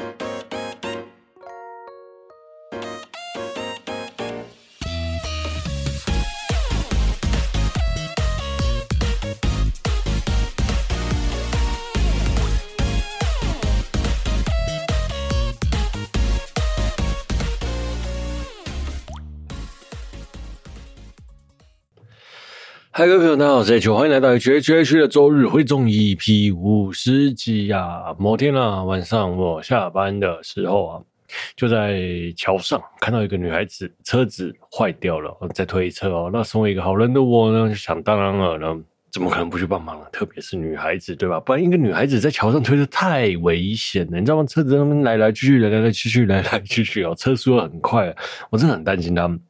ん?嗨，各位朋友，大家好，我是 H，欢迎来到 H H H 的周日会中 EP 五十集呀。某天啊，晚上我下班的时候啊，就在桥上看到一个女孩子车子坏掉了，在推车哦。那身为一个好人的我呢，就想当然了呢，怎么可能不去帮忙呢？特别是女孩子，对吧？不然一个女孩子在桥上推车太危险了，你知道吗？车子在那边来来去去，来来去去，来来去去哦，车速很快，我真的很担心他们。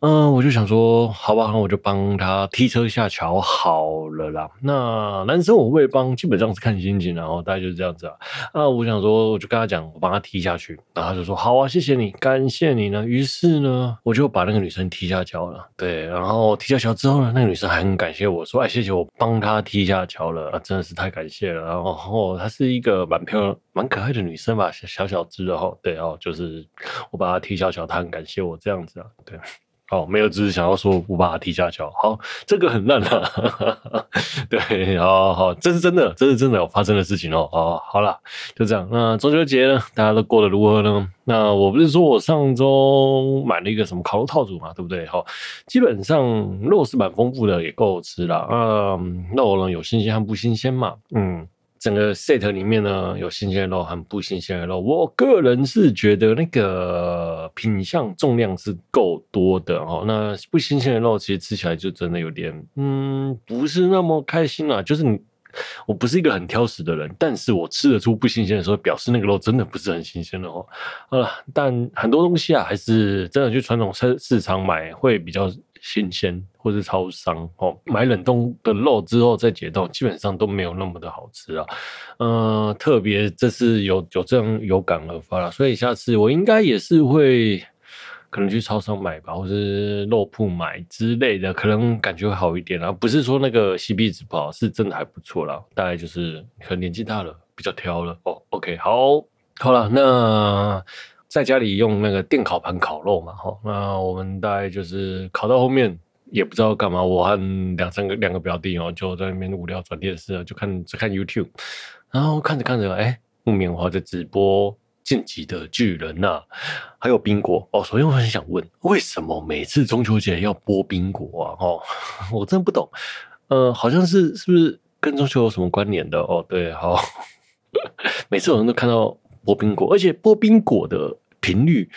嗯，我就想说，好吧，那我就帮他踢车下桥好了啦。那男生我会帮，基本上是看心情，然后大概就是这样子啊。那，我想说，我就跟他讲，我帮他踢下去，然后他就说好啊，谢谢你，感谢你呢。于是呢，我就把那个女生踢下桥了。对，然后踢下桥之后呢，那个女生还很感谢我说，哎，谢谢我帮她踢下桥了，啊，真的是太感谢了。然后她是一个蛮漂亮、蛮可爱的女生吧，小小只的哈。对哦，就是我把她踢下桥，她很感谢我这样子啊。对。哦，没有，只是想要说我把他踢下桥。好，这个很烂啊。对，好好，这是真的，这是真的有发生的事情哦。哦，好了，就这样。那中秋节呢，大家都过得如何呢？那我不是说我上周买了一个什么烤肉套组嘛，对不对？好，基本上肉是蛮丰富的，也够吃了。嗯，肉呢有新鲜和不新鲜嘛。嗯。整个 set 里面呢，有新鲜的肉和不新鲜的肉。我个人是觉得那个品相重量是够多的哦。那不新鲜的肉其实吃起来就真的有点，嗯，不是那么开心啦。就是你，我不是一个很挑食的人，但是我吃得出不新鲜的时候，表示那个肉真的不是很新鲜的哦。好了，但很多东西啊，还是真的去传统市市场买会比较。新鲜或是超商哦，买冷冻的肉之后再解冻，基本上都没有那么的好吃啊。嗯，特别这次有有这样有感而发了，所以下次我应该也是会可能去超商买吧，或是肉铺买之类的，可能感觉会好一点啊。不是说那个 CP 值不好，是真的还不错啦。大概就是可能年纪大了，比较挑了哦。OK，好，好了，那。在家里用那个电烤盘烤肉嘛，哈，那我们大概就是烤到后面也不知道干嘛，我和两三个两个表弟哦，就在那边无聊转电视，就看就看 YouTube，然后看着看着，哎，木棉花在直播《进击的巨人》呐，还有冰果哦，所以我很想问，为什么每次中秋节要播冰果啊？哦，我真的不懂，呃，好像是是不是跟中秋有什么关联的？哦，对，好，每次我们都看到。播冰果，而且播冰果的频率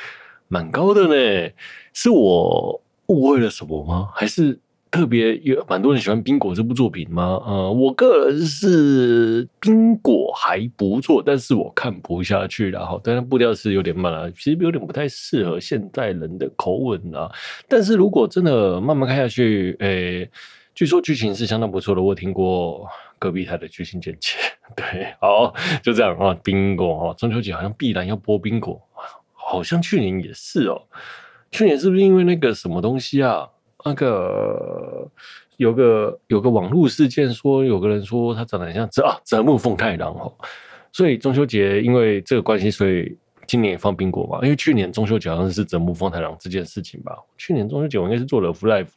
蛮高的呢，是我误会了什么吗？还是特别有蛮多人喜欢冰果这部作品吗？呃，我个人是冰果还不错，但是我看不下去了哈。当然步调是有点慢了，其实有点不太适合现代人的口吻啊。但是如果真的慢慢看下去，诶、据说剧情是相当不错的，我听过。隔壁台的剧情简介，对，好，就这样啊。冰果哈，中秋节好像必然要播冰果，好像去年也是哦。去年是不是因为那个什么东西啊？那个有个有个网络事件，说有个人说他长得很像泽啊泽木奉太郎哦，所以中秋节因为这个关系，所以今年也放冰果嘛。因为去年中秋节好像是泽木奉太郎这件事情吧。去年中秋节我应该是做了 Life。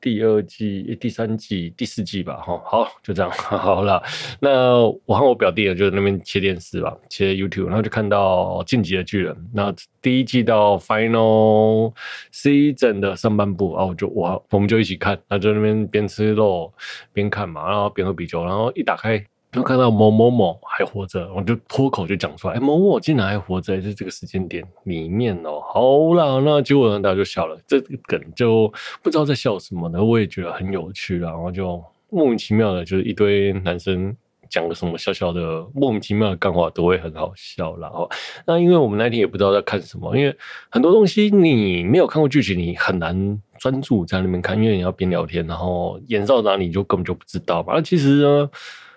第二季、第三季、第四季吧，哈，好，就这样，好了。那我和我表弟就在那边切电视吧，切 YouTube，然后就看到《晋级的巨人》。那第一季到 Final Season 的上半部，然后就我我们就一起看，那就那边边吃肉边看嘛，然后边喝啤酒，然后一打开。就看到某某某还活着，我就脱口就讲出来，哎，某某竟然还活着，在这个时间点里面哦。好啦，那结果呢，大家就笑了，这个梗就不知道在笑什么呢，我也觉得很有趣，然后就莫名其妙的，就是一堆男生讲个什么小小的莫名其妙的干话，都会很好笑啦。哦，那因为我们那天也不知道在看什么，因为很多东西你没有看过剧情，你很难专注在那边看，因为你要边聊天，然后演到哪里就根本就不知道嘛。那其实呢。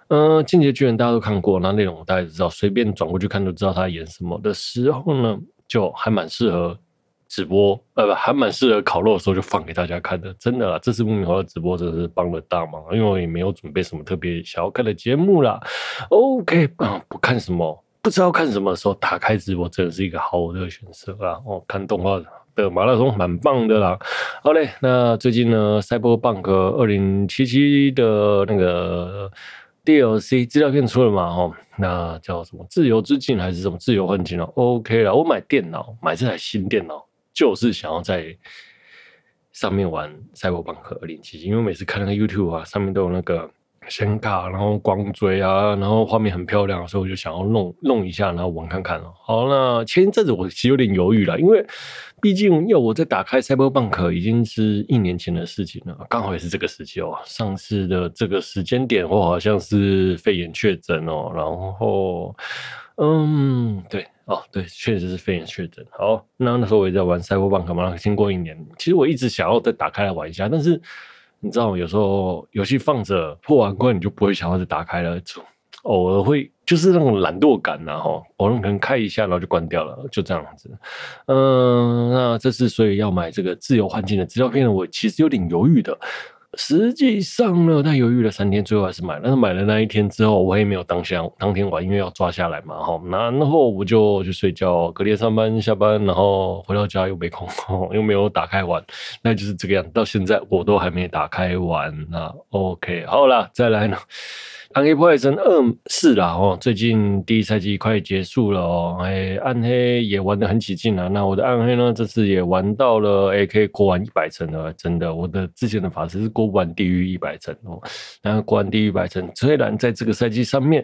嗯，《进击的巨人》大家都看过，那内容我大概知道，随便转过去看都知道他演什么的时候呢，就还蛮适合直播，呃，不，还蛮适合烤肉的时候就放给大家看的。真的啦，这次木棉花的直播真的是帮了大忙，因为我也没有准备什么特别想要看的节目啦。OK，啊，不看什么不知道看什么的时候，打开直播真的是一个好的选择啊！哦，看动画的马拉松蛮棒的啦。好嘞，那最近呢，赛博棒克二零七七的那个 DLC 资料片出了嘛？哦，那叫什么自由之境还是什么自由幻境哦？OK 了，我买电脑，买这台新电脑，就是想要在上面玩赛博朋克二零七七，因为每次看那个 YouTube 啊，上面都有那个。显卡，然后光追啊，然后画面很漂亮，所以我就想要弄弄一下，然后玩看看了。好，那前一阵子我其实有点犹豫了，因为毕竟要我在打开赛博朋克已经是一年前的事情了，刚好也是这个时期哦。上次的这个时间点，我好像是肺炎确诊哦，然后，嗯，对，哦，对，确实是肺炎确诊。好，那那时候我也在玩赛博朋克嘛，经过一年，其实我一直想要再打开来玩一下，但是。你知道，有时候游戏放着破完关，你就不会想要再打开了。偶尔会就是那种懒惰感呐，哈，偶尔可能开一下，然后就关掉了，就这样子。嗯，那这次所以要买这个自由幻境的资料片，我其实有点犹豫的。实际上呢，他犹豫了三天，最后还是买了。但是买了那一天之后，我也没有当下当天玩，因为要抓下来嘛，哈。然后我就去睡觉，隔天上班下班，然后回到家又没空，又没有打开玩，那就是这个样。到现在我都还没打开玩。那 OK，好了，再来呢。暗黑破坏神二是啦哦，最近第一赛季快结束了哦，哎，暗黑也玩得很起劲了。那我的暗黑呢，这次也玩到了，哎，可以过完一百层了，真的。我的之前的法师是过不完地狱一百层哦，然后过完地狱一百层，虽然在这个赛季上面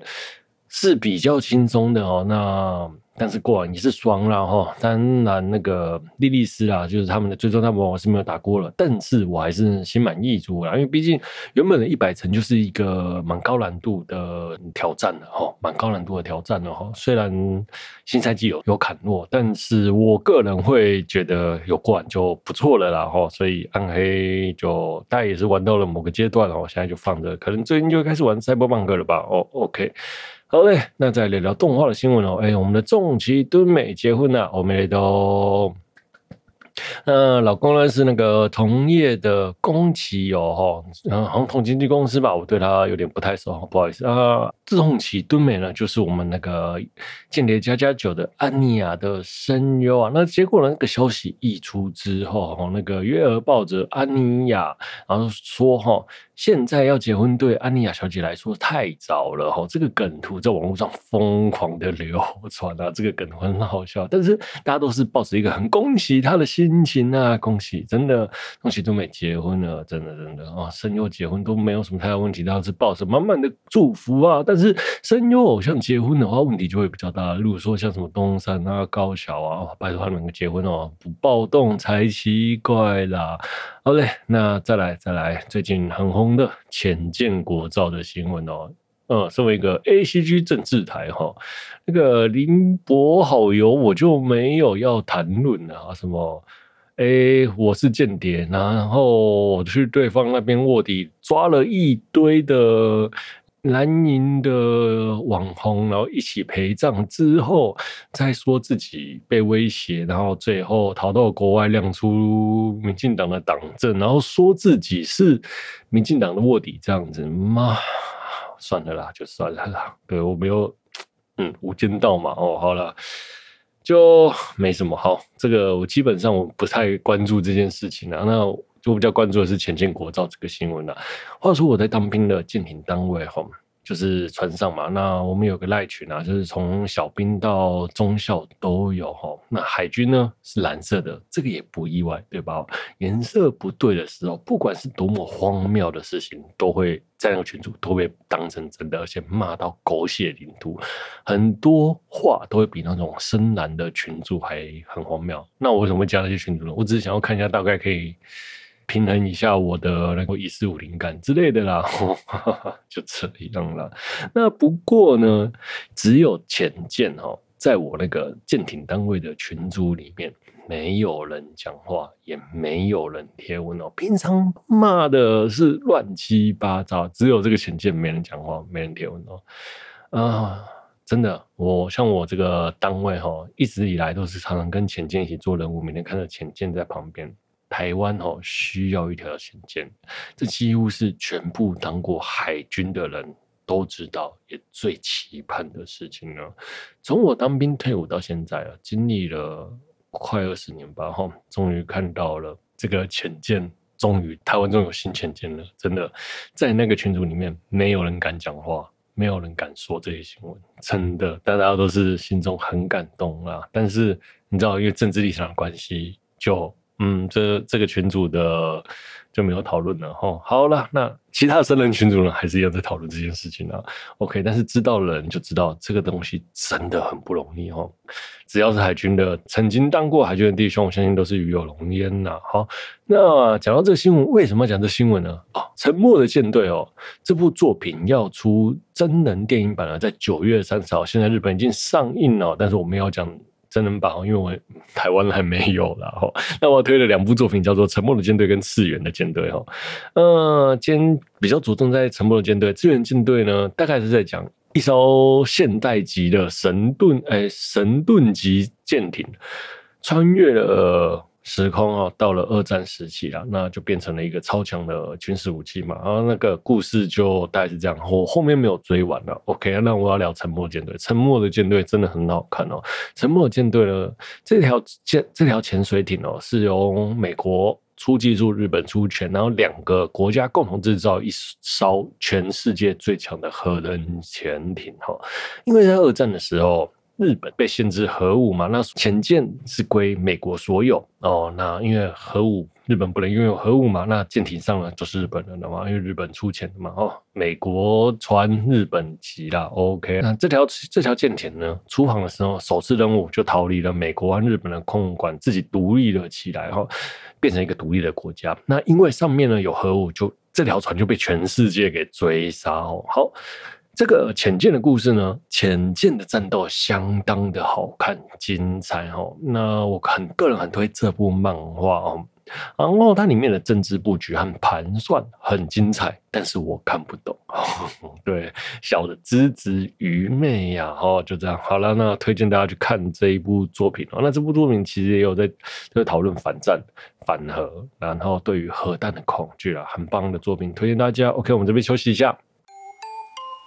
是比较轻松的哦，那。但是过完也是双了哈，当然那个莉莉丝啊，就是他们的最终大魔王我是没有打过了，但是我还是心满意足了，因为毕竟原本的一百层就是一个蛮高难度的挑战的哈，蛮高难度的挑战的哈。虽然新赛季有有砍落，但是我个人会觉得有过完就不错了啦哈。所以暗黑就大概也是玩到了某个阶段了，现在就放着，可能最近就开始玩赛博朋克了吧？哦，OK。好嘞，那再聊聊动画的新闻哦。哎，我们的重骑敦美结婚了，我们来都。那老公呢是那个同业的宫崎哦，哈，嗯，好像同经纪公司吧，我对他有点不太熟，不好意思啊。重崎敦美呢，就是我们那个《间谍家家酒》的安妮亚的声优啊。那结果呢，那个消息一出之后，哈，那个月儿抱着安妮亚，然后说，哈，现在要结婚对安妮亚小姐来说太早了，哈。这个梗图在网络上疯狂的流传啊，这个梗很好笑，但是大家都是抱着一个很恭喜他的心情啊，恭喜，真的恭喜敦美结婚了，真的真的啊，声优结婚都没有什么太大问题，都是抱着满满的祝福啊，但是声优偶像结婚的话，问题就会比较大。如果说像什么东山啊、高桥啊，拜托他们结婚哦，不暴动才奇怪啦。好嘞，那再来再来，最近很红的浅见国造的新闻哦。呃、身为一个 ACG 政治台哈，那个林柏好友我就没有要谈论啊，什么诶，我是间谍，然后我去对方那边卧底，抓了一堆的。蓝营的网红，然后一起陪葬之后，再说自己被威胁，然后最后逃到国外亮出民进党的党证，然后说自己是民进党的卧底，这样子嘛，算了啦，就算了啦。对，我没有，嗯，无间道嘛。哦，好了，就没什么好。这个我基本上我不太关注这件事情啊。那。就比较关注的是前进国造这个新闻了。话说我在当兵的舰艇单位哈，就是船上嘛，那我们有个赖群啊，就是从小兵到中校都有哈。那海军呢是蓝色的，这个也不意外，对吧？颜色不对的时候，不管是多么荒谬的事情，都会在那个群组都被当成真的，而且骂到狗血淋头，很多话都会比那种深蓝的群组还很荒谬。那我为什么会加那些群组呢？我只是想要看一下，大概可以。平衡一下我的那个一四五灵感之类的啦，就这样了。那不过呢，只有浅见哦，在我那个舰艇单位的群组里面，没有人讲话，也没有人贴文哦。平常骂的是乱七八糟，只有这个浅见没人讲话，没人贴文哦。啊，真的，我像我这个单位哈，一直以来都是常常跟浅见一起做任务，每天看着浅见在旁边。台湾哦，需要一条浅见，这几乎是全部当过海军的人都知道，也最期盼的事情了。从我当兵退伍到现在啊，经历了快二十年吧，哈，终于看到了这个潜舰，终于台湾终于有新潜舰了。真的，在那个群组里面，没有人敢讲话，没有人敢说这些新闻，真的，大家都是心中很感动啊。但是你知道，因为政治立场的关系，就。嗯，这这个群组的就没有讨论了哈。好了，那其他的生人群组呢，还是要在讨论这件事情啊。OK，但是知道的人就知道这个东西真的很不容易哈。只要是海军的，曾经当过海军的弟兄，我相信都是鱼有龙焉呐。好，那讲到这个新闻，为什么要讲这新闻呢？哦，沉默的舰队哦，这部作品要出真人电影版了，在九月三十号，现在日本已经上映了，但是我们要讲。真人版，因为我台湾还没有啦。哈。那我推了两部作品，叫做《沉默的舰队》跟《次元的舰队》哈。嗯，今天比较着重在《沉默的舰队》，《次元舰队》呢，大概是在讲一艘现代级的神盾，哎，神盾级舰艇穿越了。时空哦，到了二战时期啊，那就变成了一个超强的军事武器嘛。然后那个故事就大概是这样，我后面没有追完了。OK，那我要聊《沉默舰队》。《沉默的舰队》真的很好看哦。《沉默舰队》呢，这条舰这条潜水艇哦，是由美国出技术，日本出钱，然后两个国家共同制造一艘全世界最强的核能潜艇哈。因为在二战的时候。日本被限制核武嘛，那潜舰是归美国所有哦。那因为核武，日本不能拥有核武嘛，那舰艇上呢就是日本人的嘛，因为日本出钱的嘛。哦，美国船日本籍啦。OK，那这条这条舰艇呢，出航的时候首次任务就逃离了美国和日本的控管，自己独立了起来哈，变成一个独立的国家。那因为上面呢有核武，就这条船就被全世界给追杀哦。好。这个浅见的故事呢，浅见的战斗相当的好看精彩哦。那我很个人很推这部漫画哦，然后它里面的政治布局和盘算很精彩，但是我看不懂。对，小的资质愚昧呀，哦，就这样。好了，那推荐大家去看这一部作品哦。那这部作品其实也有在在讨论反战、反核，然后对于核弹的恐惧啊，很棒的作品，推荐大家。OK，我们这边休息一下。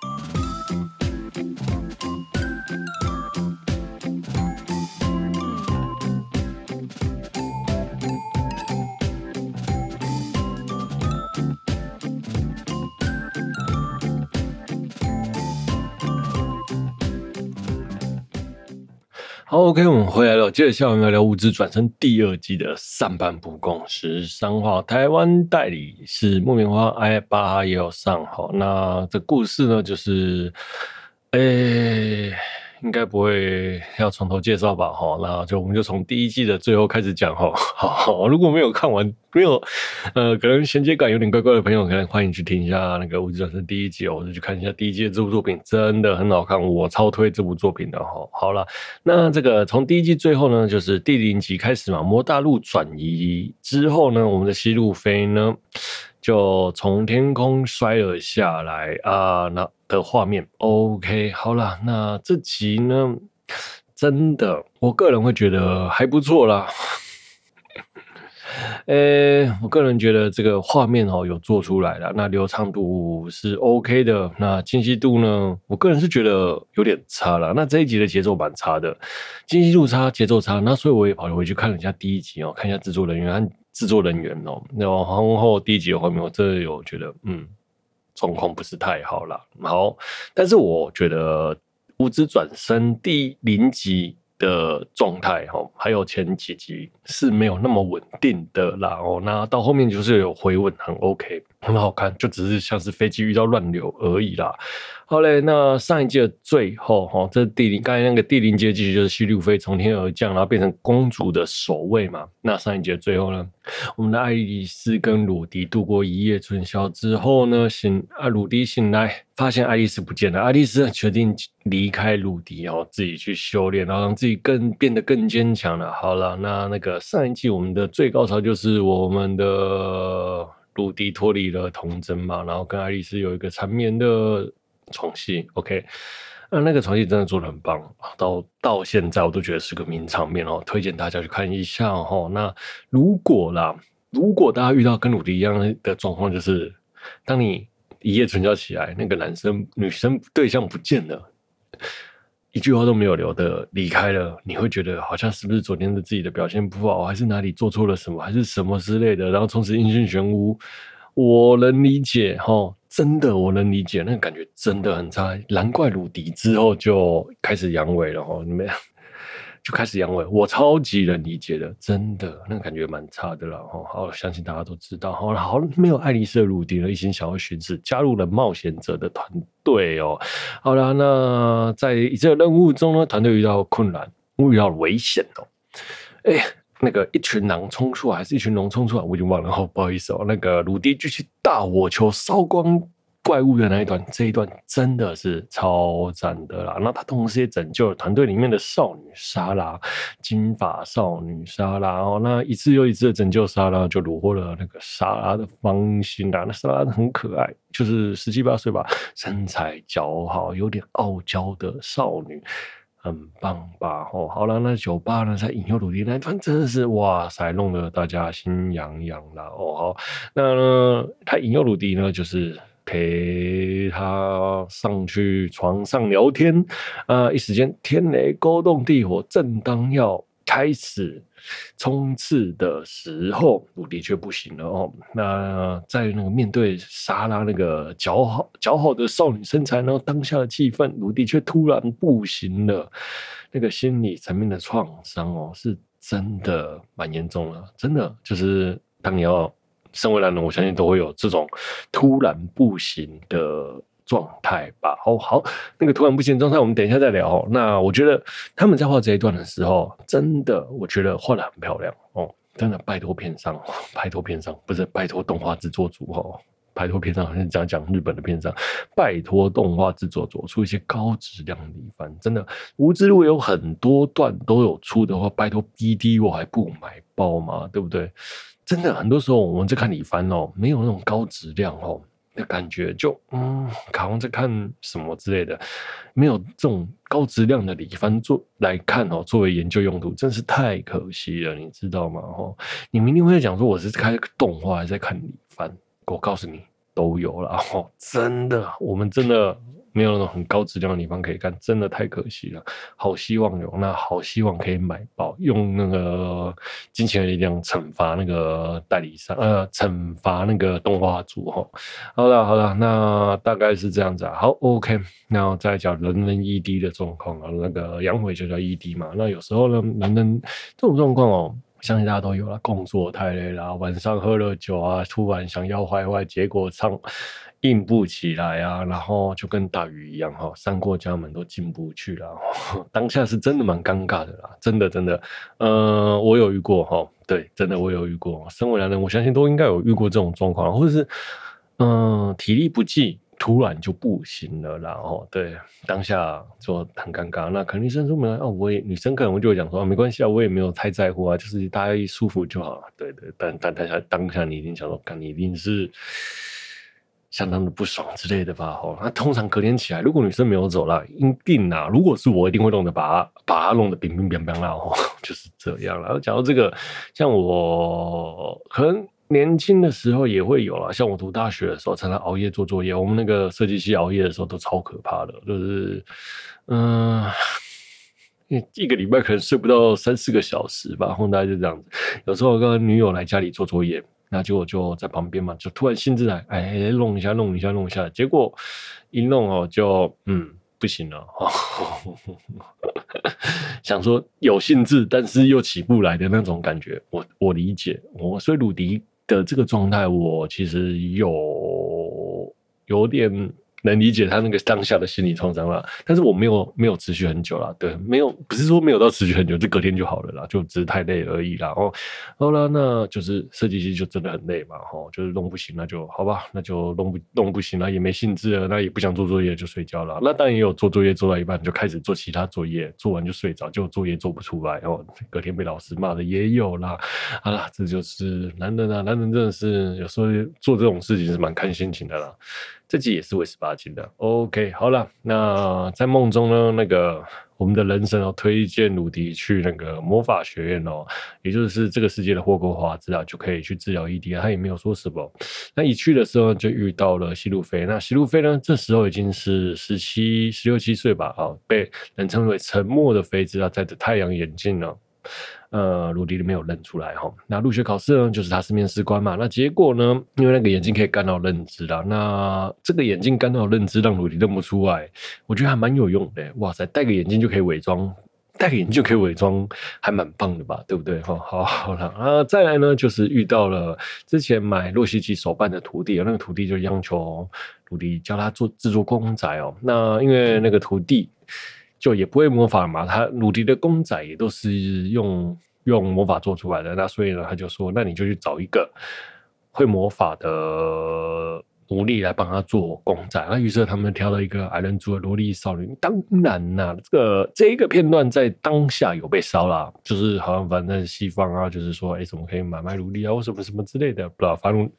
Bye. 好，OK，我们回来了。接着下来我们要聊《物资转身》第二季的上半部，共十三话，台湾代理是木棉花 i 八也有上。好，那这故事呢，就是，诶、应该不会要从头介绍吧？哈，那就我们就从第一季的最后开始讲哈。好，如果没有看完，没有呃，可能衔接感有点怪怪的朋友，可能欢迎去听一下那个《无职转生》第一季哦，或者去看一下第一季的这部作品，真的很好看，我超推这部作品的哈。好了，那这个从第一季最后呢，就是第零集开始嘛，魔大陆转移之后呢，我们的西路飞呢。就从天空摔了下来啊！那的画面，OK，好了，那这集呢，真的，我个人会觉得还不错啦。呃、我个人觉得这个画面哦有做出来了，那流畅度是 OK 的，那清晰度呢，我个人是觉得有点差了。那这一集的节奏蛮差的，清晰度差，节奏差，那所以我也跑回去看了一下第一集哦，看一下制作人员。制作人员哦，然后后第一集的画面，我真的有觉得，嗯，状况不是太好了。好，但是我觉得《无知转身》第零集的状态哈，还有前几集是没有那么稳定的啦。哦，那到后面就是有回稳，很 OK，很好看，就只是像是飞机遇到乱流而已啦。好嘞，那上一季的最后哈，这第零刚才那个第零阶级就是希路飞从天而降，然后变成公主的守卫嘛。那上一季的最后呢，我们的爱丽丝跟鲁迪度过一夜春宵之后呢，醒啊，鲁迪醒来发现爱丽丝不见了，爱丽丝决定离开鲁迪哦，自己去修炼，然后让自己更变得更坚强了。好了，那那个上一季我们的最高潮就是我们的鲁迪脱离了童真嘛，然后跟爱丽丝有一个缠绵的。床戏，OK，那那个床戏真的做的很棒，到到现在我都觉得是个名场面哦，推荐大家去看一下哦。那如果啦，如果大家遇到跟鲁迪一样的状况，就是当你一夜成交起来，那个男生女生对象不见了，一句话都没有留的离开了，你会觉得好像是不是昨天的自己的表现不好，还是哪里做错了什么，还是什么之类的，然后从此音讯全无。我能理解哈，真的我能理解，那个感觉真的很差，难怪鲁迪之后就开始阳痿了哈，你们就开始阳痿，我超级能理解的，真的那个感觉蛮差的了哈。好，相信大家都知道，好了，好没有爱丽丝的鲁迪了，一心想要寻死，加入了冒险者的团队哦。好了，那在这个任务中呢，团队遇到困难，遇到危险哦，哎。那个一群狼冲出来，还是一群龙冲出来，我已经忘了。哦，不好意思哦。那个鲁迪举起大火球烧光怪物的那一段，这一段真的是超赞的啦。那他同时也拯救了团队里面的少女莎拉，金发少女莎拉哦。那一次又一次的拯救莎拉，就虏获了那个莎拉的芳心啊。那莎拉很可爱，就是十七八岁吧，身材姣好，有点傲娇的少女。很棒吧？哦，好了，那酒吧呢，在引诱鲁迪那一段真的是哇塞，弄得大家心痒痒了。哦，好，那呢，他引诱鲁迪呢，就是陪他上去床上聊天。啊，一时间天雷勾动地火，正当要开始冲刺的时候，鲁迪却不行了哦。那在那个面对莎拉那个姣好姣好的少女身材，然后当下的气氛，鲁迪却突然不行了。那个心理层面的创伤哦，是真的蛮严重的。真的就是当你要身为男人，我相信都会有这种突然不行的。状态吧，哦好，那个突然不行状态，我们等一下再聊。那我觉得他们在画这一段的时候，真的，我觉得画得很漂亮哦，真的拜托片商，拜托片商，不是拜托动画制作组哦，拜托片商好像讲讲日本的片商，拜托动画制作组出一些高质量的里番，真的，无之路有很多段都有出的话，拜托 BD 我还不买包吗？对不对？真的，很多时候我们在看里番哦，没有那种高质量哦。的感觉就嗯，好像在看什么之类的，没有这种高质量的里番做来看哦，作为研究用途，真是太可惜了，你知道吗？哦，你明天会讲说我是看动画还是在看里番？我告诉你，都有了哦，真的，我们真的。没有那种很高质量的地方可以看，真的太可惜了。好希望有，那好希望可以买爆，用那个金钱的力量惩罚那个代理商，呃，惩罚那个动画组哈。好了好了，那大概是这样子啊。好，OK，那再讲人人 ED 的状况啊，那个阳痿就叫 ED 嘛。那有时候呢，人人这种状况哦，相信大家都有了，工作太累了，晚上喝了酒啊，突然想要坏坏，结果唱。硬不起来啊，然后就跟大鱼一样哈，三过家门都进不去了。当下是真的蛮尴尬的啦，真的真的，呃，我有遇过哈，对，真的我有遇过。身为男人，我相信都应该有遇过这种状况，或者是嗯、体力不济，突然就不行了，然后对，当下就很尴尬。那肯定生出门来哦，我也女生可能就会讲说、啊，没关系啊，我也没有太在乎啊，就是大家一舒服就好了。对对，但但当下当下你一定想说，看你一定是。相当的不爽之类的吧，哦，那通常隔天起来，如果女生没有走了，一定啊，如果是我，一定会弄得把她把她弄得冰冰冰冰啦，吼，就是这样了。然后讲到这个，像我可能年轻的时候也会有啦，像我读大学的时候，常常熬夜做作业，我们那个设计系熬夜的时候都超可怕的，就是嗯，一个礼拜可能睡不到三四个小时吧，然后大概就这样子。有时候跟女友来家里做作业。那结果就在旁边嘛，就突然兴致来，哎，弄一下，弄一下，弄一下，结果一弄哦，就嗯，不行了，想说有兴致，但是又起不来的那种感觉，我我理解，我所以鲁迪的这个状态，我其实有有点。能理解他那个当下的心理创伤了，但是我没有没有持续很久了，对，没有不是说没有到持续很久，就隔天就好了啦，就只是太累而已啦。哦，好了，那就是设计师就真的很累嘛，吼，就是弄不行，那就好吧，那就弄不弄不行了，也没兴致了，那也不想做作业就睡觉了。那当然也有做作业做到一半就开始做其他作业，做完就睡着，就作业做不出来，哦隔天被老师骂的也有啦。好了，这就是男人啊，男人真的是有时候做这种事情是蛮看心情的啦。这集也是为十八禁的。OK，好了，那在梦中呢，那个我们的人神哦推荐鲁迪去那个魔法学院哦，也就是这个世界的霍格华兹啊，就可以去治疗 ED 啊。他也没有说什么。那一去的时候就遇到了西路飞，那西路飞呢，这时候已经是十七、十六七岁吧，啊，被人称为沉默的妃子啊，戴着太阳眼镜呢。呃，鲁迪没有认出来哈。那入学考试呢，就是他是面试官嘛。那结果呢，因为那个眼镜可以干扰认知啦。那这个眼镜干扰认知，让鲁迪认不出来。我觉得还蛮有用的。哇塞，戴个眼镜就可以伪装，戴个眼镜就可以伪装，还蛮棒的吧？对不对？哈，好好了啊。再来呢，就是遇到了之前买洛西奇手办的徒弟，那个徒弟就央求鲁迪教他做制作公仔哦。那因为那个徒弟。就也不会魔法嘛，他鲁迪的公仔也都是用用魔法做出来的，那所以呢，他就说，那你就去找一个会魔法的奴隶来帮他做公仔。那于是他们挑了一个矮人族的萝莉少女。当然呐、啊，这个这一个片段在当下有被烧了，就是好像反正西方啊，就是说，哎，怎么可以买卖奴隶啊，或什么什么之类的，不知道，反正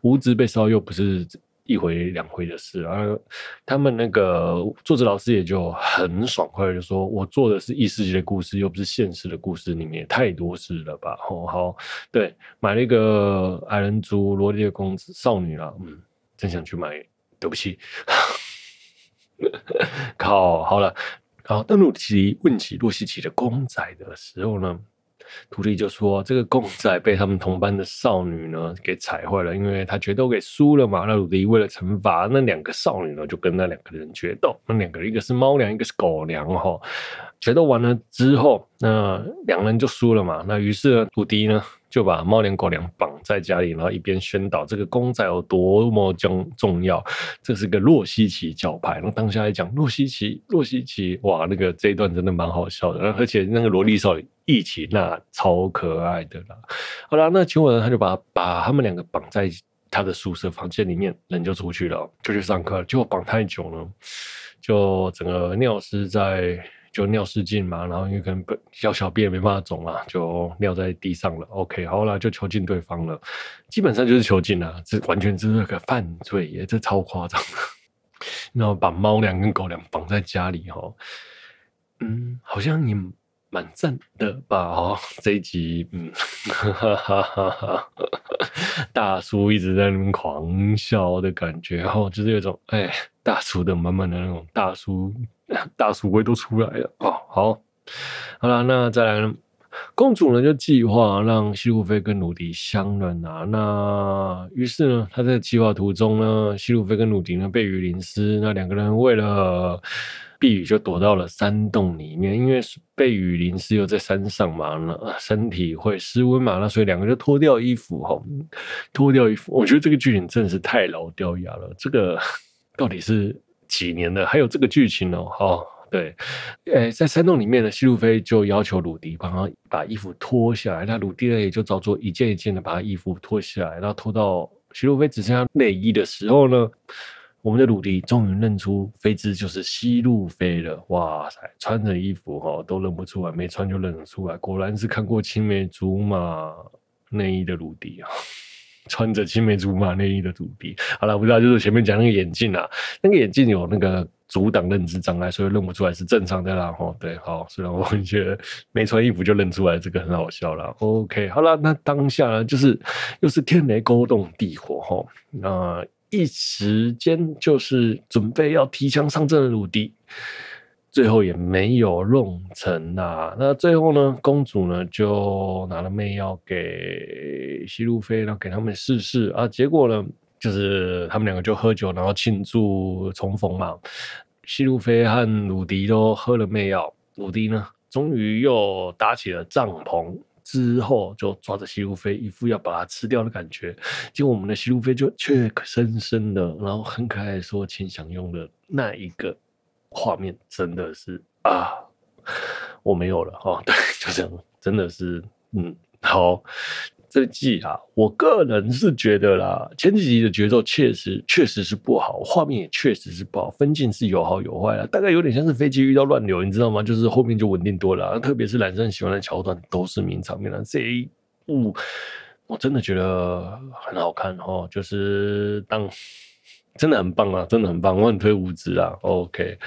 无知被烧又不是。一回两回的事，然后他们那个作者老师也就很爽快就说：“我做的是异世界的故事，又不是现实的故事，里面也太多事了吧？”哦，好，对，买了一个矮人族萝莉的公子少女了，嗯，真想去买，对不起，靠，好了，好，当鲁奇问起洛西奇的公仔的时候呢？徒弟就说：“这个公仔被他们同班的少女呢给踩坏了，因为他决斗给输了嘛。那鲁迪为了惩罚那两个少女呢，就跟那两个人决斗。那两个人一个是猫粮，一个是狗粮哈。决斗完了之后，那两人就输了嘛。那于是呢，鲁迪呢就把猫娘狗娘绑在家里，然后一边宣导这个公仔有多么重重要。这是个洛西奇教派。那当下来讲，洛西奇，洛西奇，哇，那个这一段真的蛮好笑的。而且那个萝莉少女。”一起那超可爱的啦，好啦，那结果呢，他就把把他们两个绑在他的宿舍房间里面，人就出去了，就去上课。结果绑太久了，就整个尿湿在，就尿失禁嘛，然后因为可能小小便没办法走嘛，就尿在地上了。OK，好啦，就囚禁对方了，基本上就是囚禁了，这完全是个犯罪耶，这超夸张。然后把猫粮跟狗粮绑在家里哈，嗯，好像你。蛮赞的吧？哦，这一集，嗯，哈哈哈哈哈，大叔一直在那边狂笑的感觉，哦就是有种哎，大叔的满满的那种大叔 大叔味都出来了哦。好，好了，那再来呢，公主呢就计划让西路菲跟鲁迪相认啊。那于是呢，他在计划途中呢，希路菲跟鲁迪呢被雨淋湿，那两个人为了。避雨就躲到了山洞里面，因为被雨淋湿又在山上嘛，那身体会失温嘛，那所以两个就脱掉衣服哈，脱掉衣服。我觉得这个剧情真的是太老掉牙了，这个到底是几年的？还有这个剧情哦，哦，对，诶，在山洞里面呢，西路飞就要求鲁迪帮他把衣服脱下来，那鲁迪呢也就照做，一件一件的把他衣服脱下来，然后脱到西路飞只剩下内衣的时候呢。我们的鲁迪终于认出妃子就是西路飞了，哇塞，穿着衣服哈都认不出来，没穿就认得出来，果然是看过青梅竹马内衣的鲁迪啊，穿着青梅竹马内衣的鲁迪。好了，不知道就是前面讲那个眼镜啊，那个眼镜有那个阻挡认知障碍，所以认不出来是正常的啦。哈，对，好，虽然我觉得没穿衣服就认出来，这个很好笑啦。OK，好了，那当下呢，就是又是天雷勾动地火哈，那。一时间就是准备要提枪上阵的鲁迪，最后也没有弄成啊。那最后呢，公主呢就拿了媚药给西路飞，然后给他们试试啊。结果呢，就是他们两个就喝酒，然后庆祝重逢嘛。西路飞和鲁迪都喝了媚药，鲁迪呢，终于又搭起了帐篷。之后就抓着西路飞，一副要把它吃掉的感觉。结果我们的西路飞就却深深的，然后很可爱说：“请享用的那一个画面，真的是啊，我没有了哦。”对，就这样，真的是嗯，好。这季啊，我个人是觉得啦，前几集的节奏确实确实是不好，画面也确实是不好，分镜是有好有坏啦，大概有点像是飞机遇到乱流，你知道吗？就是后面就稳定多了，特别是男生喜欢的桥段都是名场面了。这一部我真的觉得很好看哦，就是当 真的很棒啊，真的很棒，我很推五指啊。OK。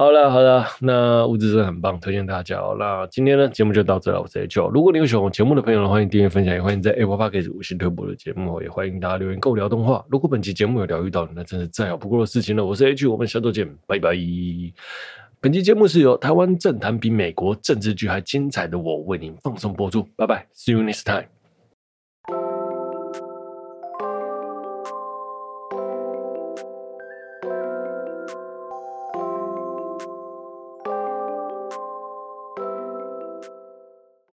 好了好了，那物质真的很棒，推荐大家哦。那今天呢，节目就到这了，我是 H。如果你有喜欢我节目的朋友呢，欢迎订阅分享，也欢迎在 Apple Podcast 五星推播的节目，也欢迎大家留言跟我聊动画。如果本期节目有疗愈到你，那真是再好不过的事情了。我是 H，我们下周见，拜拜。本期节目是由台湾政坛比美国政治剧还精彩的我为您放送播出，拜拜，See you next time。